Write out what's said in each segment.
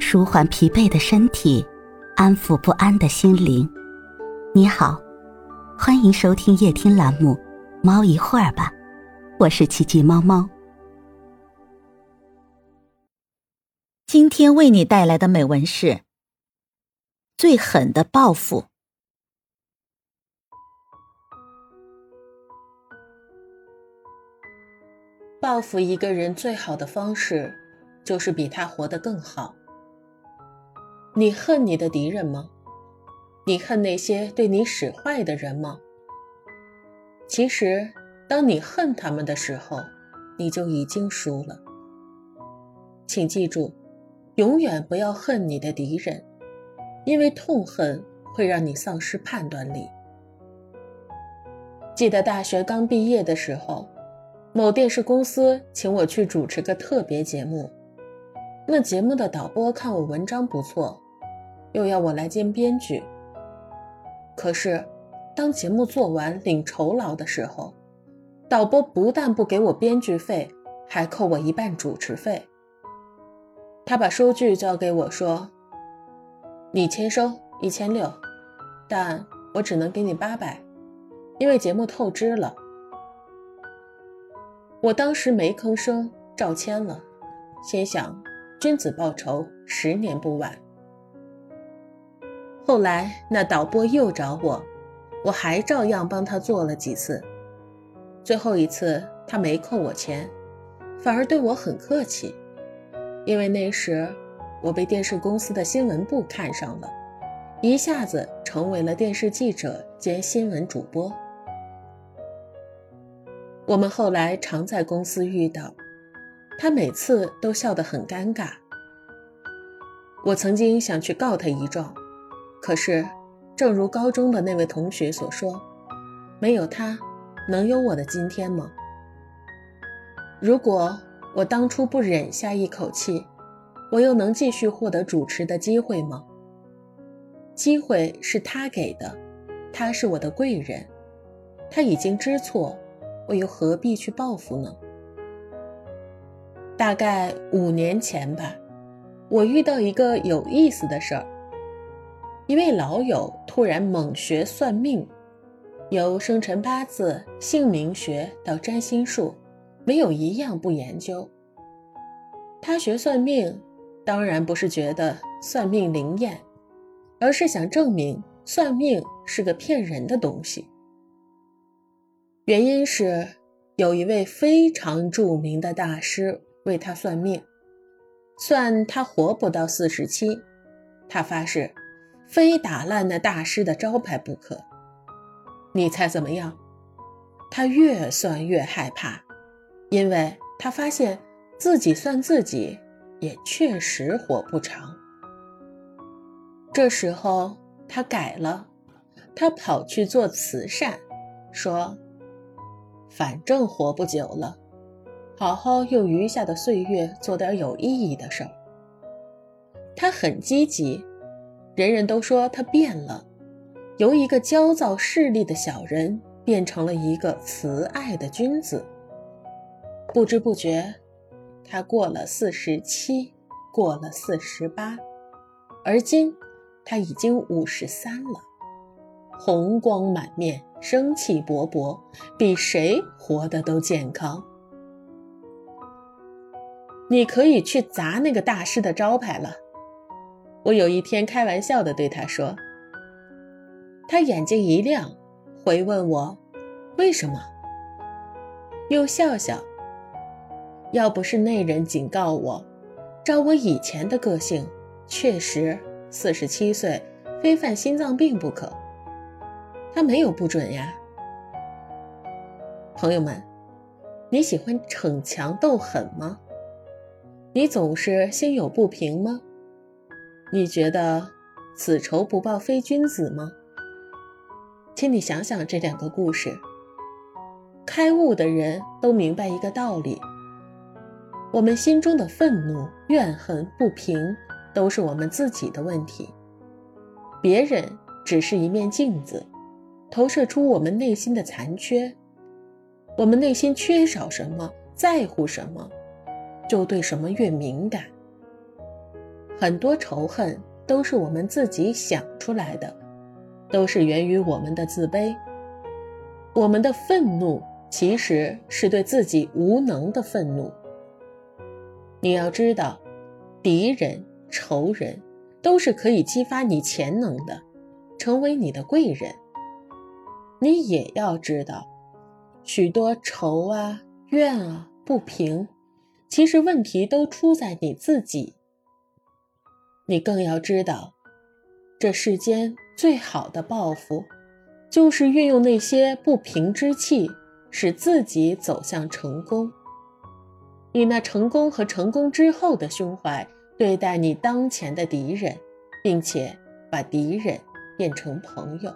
舒缓疲惫的身体，安抚不安的心灵。你好，欢迎收听夜听栏目《猫一会儿吧》，我是奇迹猫猫。今天为你带来的美文是：最狠的报复。报复一个人最好的方式，就是比他活得更好。你恨你的敌人吗？你恨那些对你使坏的人吗？其实，当你恨他们的时候，你就已经输了。请记住，永远不要恨你的敌人，因为痛恨会让你丧失判断力。记得大学刚毕业的时候。某电视公司请我去主持个特别节目，那节目的导播看我文章不错，又要我来兼编剧。可是，当节目做完领酬劳的时候，导播不但不给我编剧费，还扣我一半主持费。他把收据交给我说：“你签收一千六，但我只能给你八百，因为节目透支了。”我当时没吭声，照签了，心想：君子报仇，十年不晚。后来那导播又找我，我还照样帮他做了几次。最后一次他没扣我钱，反而对我很客气，因为那时我被电视公司的新闻部看上了，一下子成为了电视记者兼新闻主播。我们后来常在公司遇到，他每次都笑得很尴尬。我曾经想去告他一状，可是，正如高中的那位同学所说，没有他，能有我的今天吗？如果我当初不忍下一口气，我又能继续获得主持的机会吗？机会是他给的，他是我的贵人，他已经知错。我又何必去报复呢？大概五年前吧，我遇到一个有意思的事儿。一位老友突然猛学算命，由生辰八字、姓名学到占星术，没有一样不研究。他学算命，当然不是觉得算命灵验，而是想证明算命是个骗人的东西。原因是有一位非常著名的大师为他算命，算他活不到四十七，他发誓非打烂那大师的招牌不可。你猜怎么样？他越算越害怕，因为他发现自己算自己也确实活不长。这时候他改了，他跑去做慈善，说。反正活不久了，好好用余下的岁月做点有意义的事儿。他很积极，人人都说他变了，由一个焦躁势利的小人变成了一个慈爱的君子。不知不觉，他过了四十七，过了四十八，而今他已经五十三了，红光满面。生气勃勃，比谁活得都健康。你可以去砸那个大师的招牌了。我有一天开玩笑的对他说，他眼睛一亮，回问我为什么，又笑笑。要不是那人警告我，照我以前的个性，确实四十七岁非犯心脏病不可。他没有不准呀，朋友们，你喜欢逞强斗狠吗？你总是心有不平吗？你觉得此仇不报非君子吗？请你想想这两个故事。开悟的人都明白一个道理：我们心中的愤怒、怨恨、不平，都是我们自己的问题，别人只是一面镜子。投射出我们内心的残缺，我们内心缺少什么，在乎什么，就对什么越敏感。很多仇恨都是我们自己想出来的，都是源于我们的自卑。我们的愤怒其实是对自己无能的愤怒。你要知道，敌人、仇人都是可以激发你潜能的，成为你的贵人。你也要知道，许多仇啊、怨啊、不平，其实问题都出在你自己。你更要知道，这世间最好的报复，就是运用那些不平之气，使自己走向成功。以那成功和成功之后的胸怀对待你当前的敌人，并且把敌人变成朋友。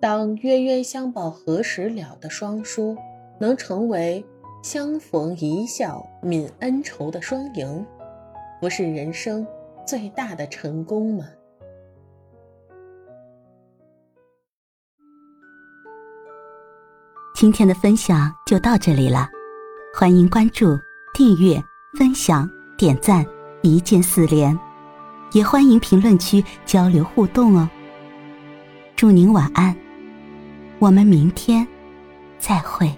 当冤冤相报何时了的双书能成为相逢一笑泯恩仇的双赢，不是人生最大的成功吗？今天的分享就到这里了，欢迎关注、订阅、分享、点赞，一键四连，也欢迎评论区交流互动哦。祝您晚安，我们明天再会。